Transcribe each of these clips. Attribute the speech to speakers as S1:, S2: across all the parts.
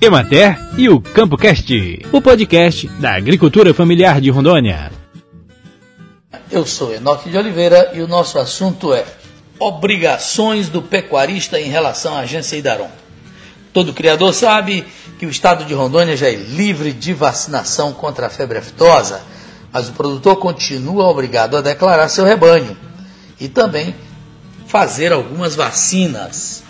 S1: Emater e o CampoCast, o podcast da agricultura familiar de Rondônia.
S2: Eu sou Enoque de Oliveira e o nosso assunto é obrigações do pecuarista em relação à agência Idaron. Todo criador sabe que o estado de Rondônia já é livre de vacinação contra a febre aftosa, mas o produtor continua obrigado a declarar seu rebanho e também fazer algumas vacinas.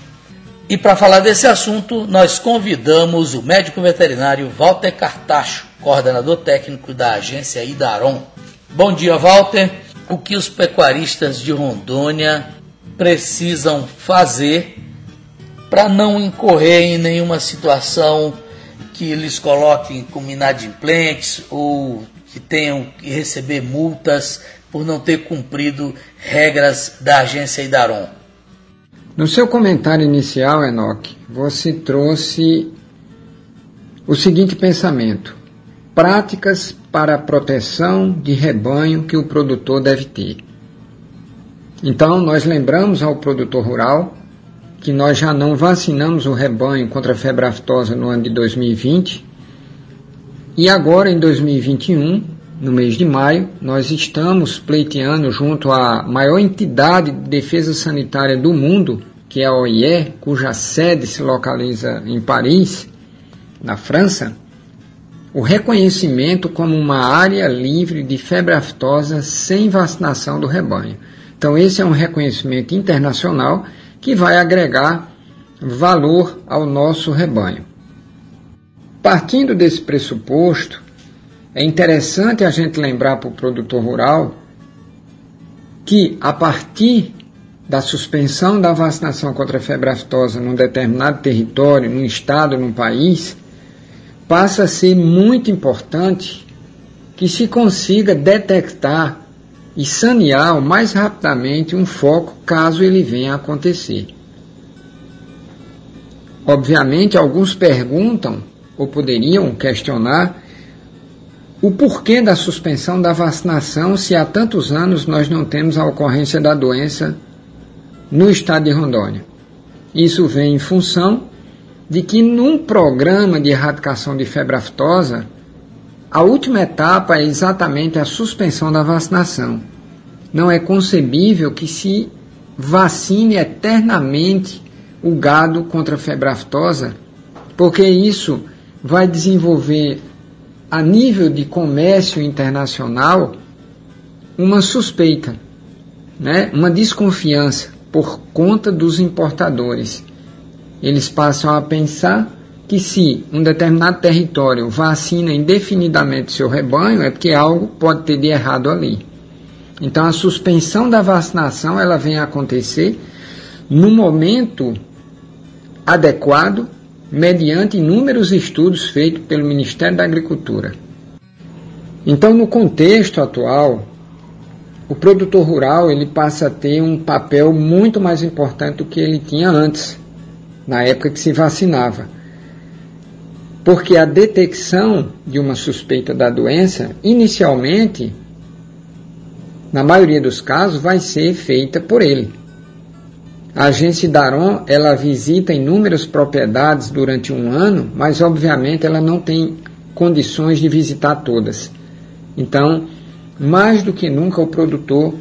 S2: E para falar desse assunto, nós convidamos o médico veterinário Walter Cartacho, coordenador técnico da agência Idaron. Bom dia, Walter. O que os pecuaristas de Rondônia precisam fazer para não incorrer em nenhuma situação que eles coloquem como inadimplentes ou que tenham que receber multas por não ter cumprido regras da agência Idaron?
S3: No seu comentário inicial, Enoque, você trouxe o seguinte pensamento: práticas para proteção de rebanho que o produtor deve ter. Então, nós lembramos ao produtor rural que nós já não vacinamos o rebanho contra a febre aftosa no ano de 2020 e agora em 2021, no mês de maio, nós estamos pleiteando junto à maior entidade de defesa sanitária do mundo, que é a OIE, cuja sede se localiza em Paris, na França, o reconhecimento como uma área livre de febre aftosa sem vacinação do rebanho. Então, esse é um reconhecimento internacional que vai agregar valor ao nosso rebanho. Partindo desse pressuposto, é interessante a gente lembrar para o produtor rural que, a partir da suspensão da vacinação contra a febre aftosa num determinado território, num estado, num país, passa a ser muito importante que se consiga detectar e sanear o mais rapidamente um foco caso ele venha a acontecer. Obviamente, alguns perguntam ou poderiam questionar o porquê da suspensão da vacinação se há tantos anos nós não temos a ocorrência da doença no estado de Rondônia. Isso vem em função de que num programa de erradicação de febre aftosa, a última etapa é exatamente a suspensão da vacinação. Não é concebível que se vacine eternamente o gado contra a febre aftosa, porque isso vai desenvolver a nível de comércio internacional uma suspeita, né? uma desconfiança por conta dos importadores. Eles passam a pensar que se um determinado território vacina indefinidamente seu rebanho, é porque algo pode ter de errado ali. Então a suspensão da vacinação ela vem a acontecer no momento adequado, mediante inúmeros estudos feitos pelo Ministério da Agricultura. Então, no contexto atual, o produtor rural ele passa a ter um papel muito mais importante do que ele tinha antes, na época que se vacinava. Porque a detecção de uma suspeita da doença, inicialmente, na maioria dos casos, vai ser feita por ele. A agência Daron, ela visita inúmeras propriedades durante um ano, mas obviamente ela não tem condições de visitar todas. Então, mais do que nunca o produtor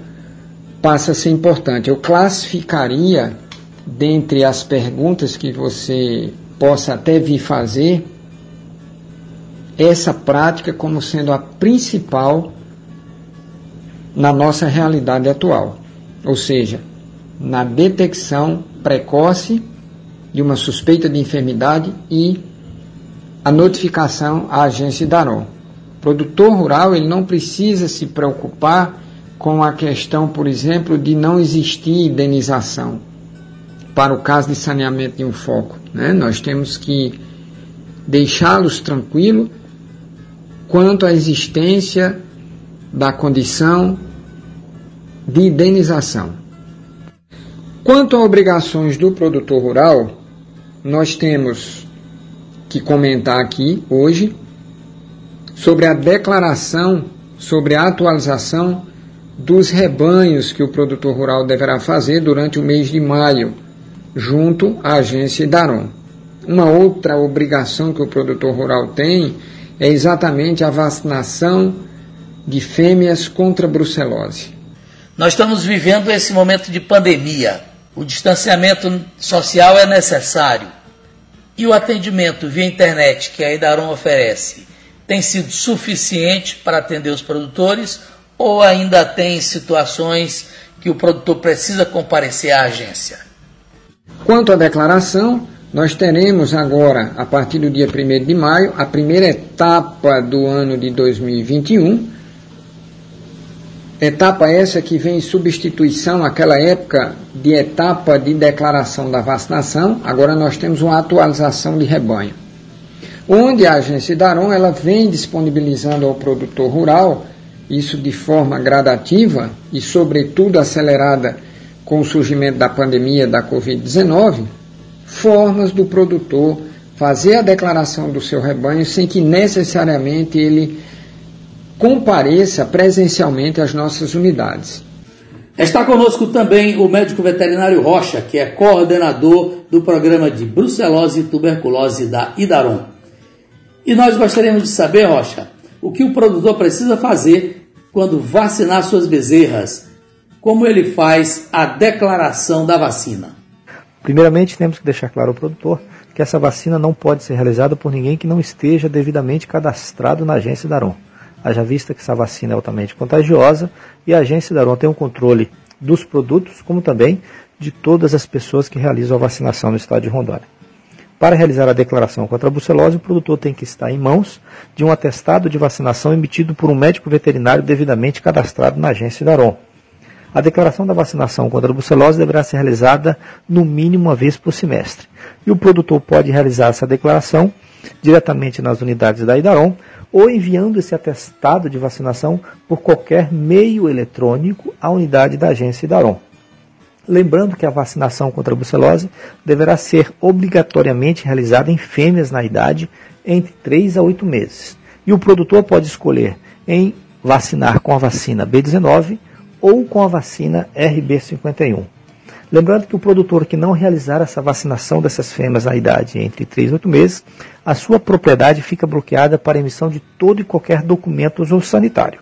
S3: passa a ser importante. Eu classificaria dentre as perguntas que você possa até vir fazer essa prática como sendo a principal na nossa realidade atual. Ou seja, na detecção precoce de uma suspeita de enfermidade e a notificação à agência Daron produtor rural ele não precisa se preocupar com a questão, por exemplo, de não existir indenização para o caso de saneamento de um foco. Né? Nós temos que deixá-los tranquilos quanto à existência da condição de indenização. Quanto a obrigações do produtor rural, nós temos que comentar aqui hoje sobre a declaração sobre a atualização dos rebanhos que o produtor rural deverá fazer durante o mês de maio, junto à agência Daron. uma outra obrigação que o produtor rural tem é exatamente a vacinação de fêmeas contra brucelose.
S2: Nós estamos vivendo esse momento de pandemia. O distanciamento social é necessário. E o atendimento via internet que a Idaron oferece tem sido suficiente para atender os produtores ou ainda tem situações que o produtor precisa comparecer à agência?
S3: Quanto à declaração, nós teremos agora, a partir do dia 1 de maio, a primeira etapa do ano de 2021. Etapa essa que vem em substituição àquela época de etapa de declaração da vacinação. Agora nós temos uma atualização de rebanho. Onde a agência Daron ela vem disponibilizando ao produtor rural, isso de forma gradativa e, sobretudo, acelerada com o surgimento da pandemia da Covid-19, formas do produtor fazer a declaração do seu rebanho sem que necessariamente ele compareça presencialmente às nossas unidades.
S2: Está conosco também o médico veterinário Rocha, que é coordenador do programa de brucelose e tuberculose da Idaron. E nós gostaríamos de saber, Rocha, o que o produtor precisa fazer quando vacinar suas bezerras, como ele faz a declaração da vacina.
S4: Primeiramente, temos que deixar claro ao produtor que essa vacina não pode ser realizada por ninguém que não esteja devidamente cadastrado na agência Daron. Haja vista que essa vacina é altamente contagiosa e a agência Daron tem um controle dos produtos, como também de todas as pessoas que realizam a vacinação no estado de Rondônia. Para realizar a declaração contra a brucelose, o produtor tem que estar em mãos de um atestado de vacinação emitido por um médico veterinário devidamente cadastrado na agência Daron. A declaração da vacinação contra a brucelose deverá ser realizada no mínimo uma vez por semestre. E o produtor pode realizar essa declaração diretamente nas unidades da Idaron ou enviando esse atestado de vacinação por qualquer meio eletrônico à unidade da agência Idaron. Lembrando que a vacinação contra a brucelose deverá ser obrigatoriamente realizada em fêmeas na idade entre 3 a 8 meses. E o produtor pode escolher em vacinar com a vacina B19 ou com a vacina RB51. Lembrando que o produtor que não realizar essa vacinação dessas fêmeas na idade entre 3 e 8 meses, a sua propriedade fica bloqueada para emissão de todo e qualquer documento sanitário.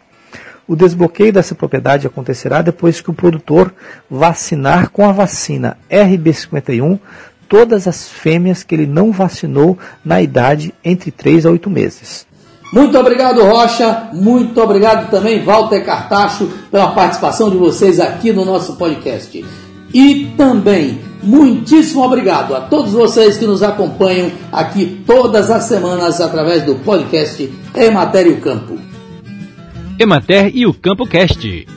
S4: O desbloqueio dessa propriedade acontecerá depois que o produtor vacinar com a vacina RB51 todas as fêmeas que ele não vacinou na idade entre 3 a 8 meses.
S2: Muito obrigado, Rocha. Muito obrigado também, Walter Cartacho, pela participação de vocês aqui no nosso podcast. E também, muitíssimo obrigado a todos vocês que nos acompanham aqui todas as semanas através do podcast Ematério Campo.
S1: Emater e o Campo Cast.